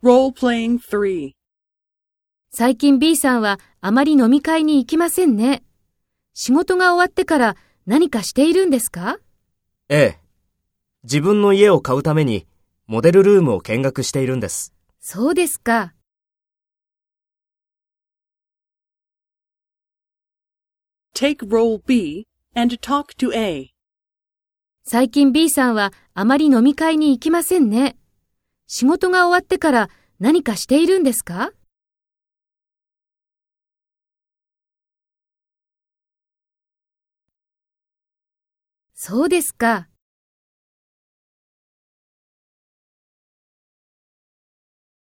Role-playing 3. 最近 B さんはあまり飲み会に行きませんね。仕事が終わってから何かしているんですか？ええ。自分の家を買うために、モデルルームを見学しているんです。そうですか。Take role B and talk to A. 最近 B さんはあまり飲み会に行きませんね。仕事が終わってから何かしているんですか？そうですか。